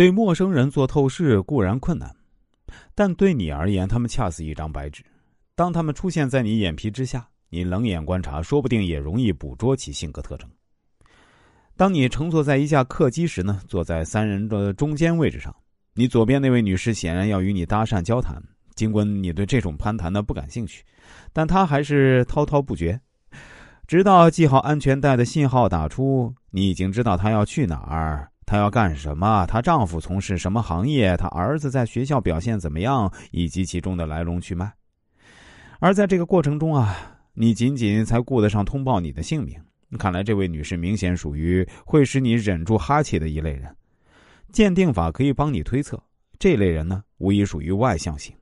对陌生人做透视固然困难，但对你而言，他们恰似一张白纸。当他们出现在你眼皮之下，你冷眼观察，说不定也容易捕捉其性格特征。当你乘坐在一架客机时呢，坐在三人的中间位置上，你左边那位女士显然要与你搭讪交谈，尽管你对这种攀谈呢不感兴趣，但她还是滔滔不绝，直到系好安全带的信号打出，你已经知道她要去哪儿。她要干什么？她丈夫从事什么行业？她儿子在学校表现怎么样？以及其中的来龙去脉。而在这个过程中啊，你仅仅才顾得上通报你的姓名。看来这位女士明显属于会使你忍住哈气的一类人。鉴定法可以帮你推测，这类人呢，无疑属于外向型。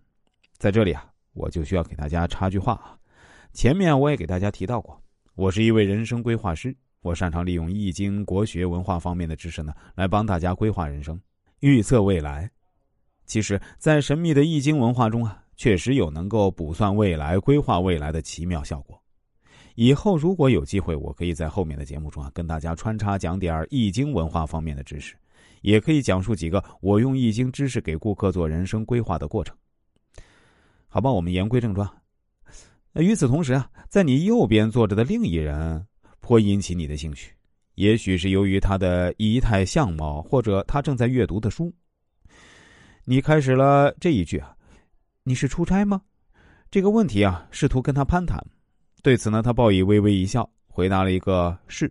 在这里啊，我就需要给大家插句话啊。前面我也给大家提到过，我是一位人生规划师。我擅长利用易经、国学、文化方面的知识呢，来帮大家规划人生、预测未来。其实，在神秘的易经文化中啊，确实有能够卜算未来、规划未来的奇妙效果。以后如果有机会，我可以在后面的节目中啊，跟大家穿插讲点易经文化方面的知识，也可以讲述几个我用易经知识给顾客做人生规划的过程。好吧，我们言归正传。与此同时啊，在你右边坐着的另一人。颇引起你的兴趣，也许是由于他的仪态相貌，或者他正在阅读的书。你开始了这一句啊，你是出差吗？这个问题啊，试图跟他攀谈。对此呢，他报以微微一笑，回答了一个是。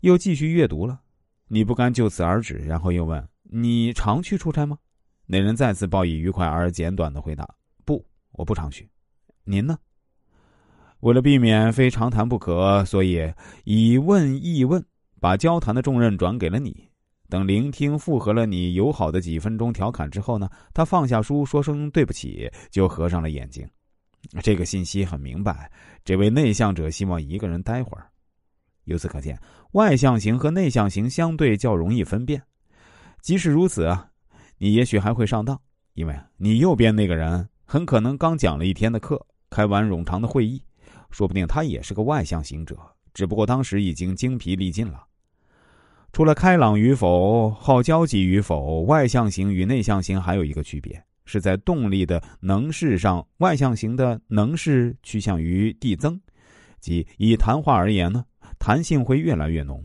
又继续阅读了，你不甘就此而止，然后又问你常去出差吗？那人再次报以愉快而简短的回答：不，我不常去。您呢？为了避免非常谈不可，所以以问易问，把交谈的重任转给了你。等聆听附和了你友好的几分钟调侃之后呢，他放下书，说声对不起，就合上了眼睛。这个信息很明白，这位内向者希望一个人待会儿。由此可见，外向型和内向型相对较容易分辨。即使如此啊，你也许还会上当，因为你右边那个人很可能刚讲了一天的课，开完冗长的会议。说不定他也是个外向型者，只不过当时已经精疲力尽了。除了开朗与否、好交际与否，外向型与内向型还有一个区别，是在动力的能势上，外向型的能势趋向于递增，即以谈话而言呢，弹性会越来越浓，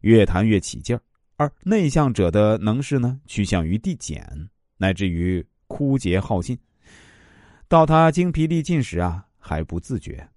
越谈越起劲儿；而内向者的能势呢，趋向于递减，乃至于枯竭耗尽。到他精疲力尽时啊，还不自觉。